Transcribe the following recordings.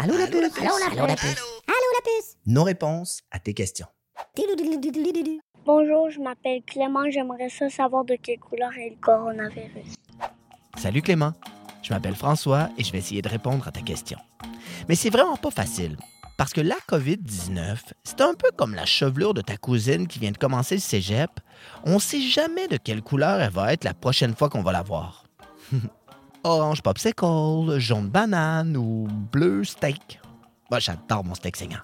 Allô la puce Allô la Allô la puce puce Allô la puce Nos réponses à tes questions. Bonjour, je m'appelle Clément. J'aimerais ça savoir de quelle couleur est le coronavirus. Salut Clément. Je m'appelle François et je vais essayer de répondre à ta question. Mais c'est vraiment pas facile. Parce que la COVID-19, c'est un peu comme la chevelure de ta cousine qui vient de commencer le cégep. On sait jamais de quelle couleur elle va être la prochaine fois qu'on va la voir. Orange popsicle, jaune banane ou bleu steak. Moi, j'adore mon steak saignant.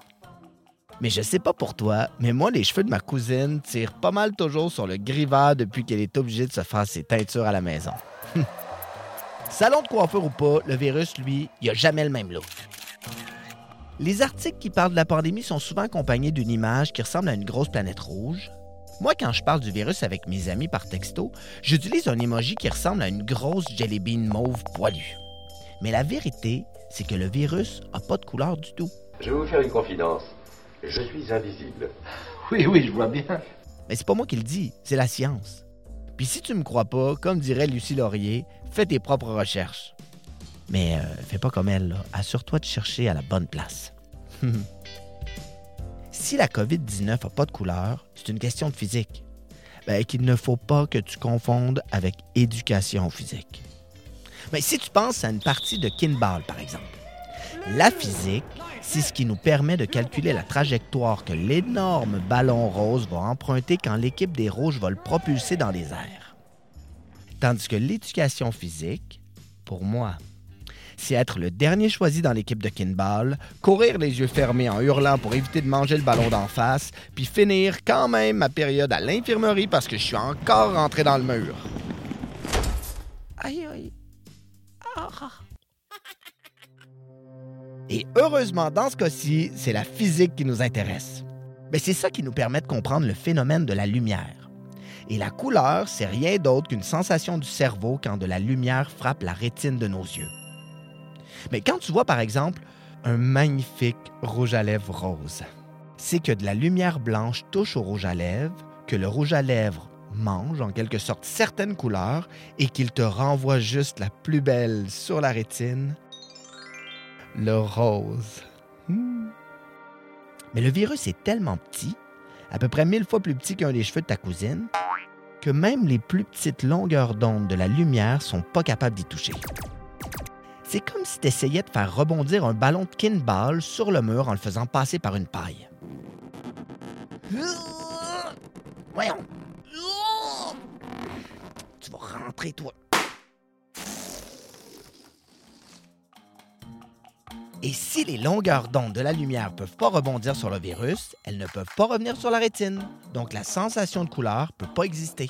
Mais je sais pas pour toi, mais moi, les cheveux de ma cousine tirent pas mal toujours sur le gris vert depuis qu'elle est obligée de se faire ses teintures à la maison. Salon de coiffeur ou pas, le virus, lui, il a jamais le même look. Les articles qui parlent de la pandémie sont souvent accompagnés d'une image qui ressemble à une grosse planète rouge. Moi, quand je parle du virus avec mes amis par texto, j'utilise un emoji qui ressemble à une grosse jelly bean mauve poilue. Mais la vérité, c'est que le virus a pas de couleur du tout. Je vais vous faire une confidence. Je suis invisible. Oui, oui, je vois bien. Mais c'est pas moi qui le dis, c'est la science. Puis si tu me crois pas, comme dirait Lucie Laurier, fais tes propres recherches. Mais euh, fais pas comme elle, là. assure-toi de chercher à la bonne place. si la COVID-19 n'a pas de couleur, c'est une question de physique. Ben, qu'il ne faut pas que tu confondes avec éducation physique. Mais si tu penses à une partie de kinball, par exemple, la physique, c'est ce qui nous permet de calculer la trajectoire que l'énorme ballon rose va emprunter quand l'équipe des rouges va le propulser dans les airs. Tandis que l'éducation physique, pour moi, c'est être le dernier choisi dans l'équipe de kinball, courir les yeux fermés en hurlant pour éviter de manger le ballon d'en face, puis finir quand même ma période à l'infirmerie parce que je suis encore rentré dans le mur. Aïe aïe. Ah. Et heureusement, dans ce cas-ci, c'est la physique qui nous intéresse. Mais c'est ça qui nous permet de comprendre le phénomène de la lumière. Et la couleur, c'est rien d'autre qu'une sensation du cerveau quand de la lumière frappe la rétine de nos yeux. Mais quand tu vois, par exemple, un magnifique rouge à lèvres rose, c'est que de la lumière blanche touche au rouge à lèvres, que le rouge à lèvres mange en quelque sorte certaines couleurs et qu'il te renvoie juste la plus belle sur la rétine, le rose. Hmm. Mais le virus est tellement petit, à peu près mille fois plus petit qu'un des cheveux de ta cousine, que même les plus petites longueurs d'onde de la lumière sont pas capables d'y toucher. C'est comme si tu essayais de faire rebondir un ballon de kinball sur le mur en le faisant passer par une paille. Voyons. Tu vas rentrer, toi. Et si les longueurs d'onde de la lumière ne peuvent pas rebondir sur le virus, elles ne peuvent pas revenir sur la rétine. Donc la sensation de couleur ne peut pas exister.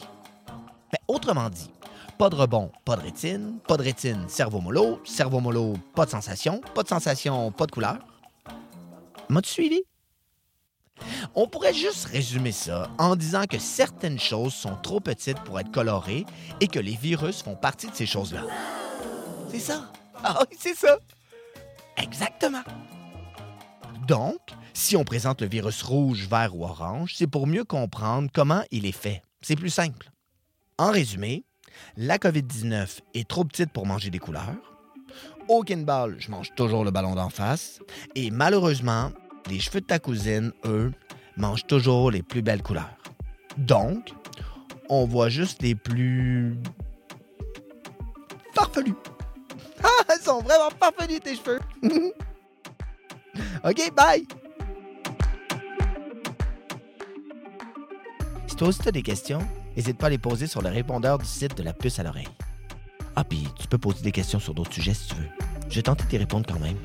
Ben, autrement dit, pas de rebond, pas de rétine, pas de rétine, cerveau mollo, cerveau mollo, pas de sensation, pas de sensation, pas de couleur. M'as-tu suivi? On pourrait juste résumer ça en disant que certaines choses sont trop petites pour être colorées et que les virus font partie de ces choses-là. C'est ça. Ah oui, c'est ça. Exactement. Donc, si on présente le virus rouge, vert ou orange, c'est pour mieux comprendre comment il est fait. C'est plus simple. En résumé, la COVID-19 est trop petite pour manger des couleurs. Au kinball, je mange toujours le ballon d'en face. Et malheureusement, les cheveux de ta cousine, eux, mangent toujours les plus belles couleurs. Donc, on voit juste les plus farfelus. Ah, ils sont vraiment farfelus tes cheveux. OK, bye. Si toi aussi des questions, n'hésite pas à les poser sur le répondeur du site de la puce à l'oreille. Ah, puis tu peux poser des questions sur d'autres sujets si tu veux. Je vais tenter de t'y répondre quand même.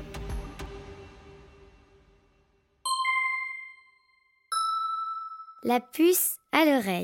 La puce à l'oreille.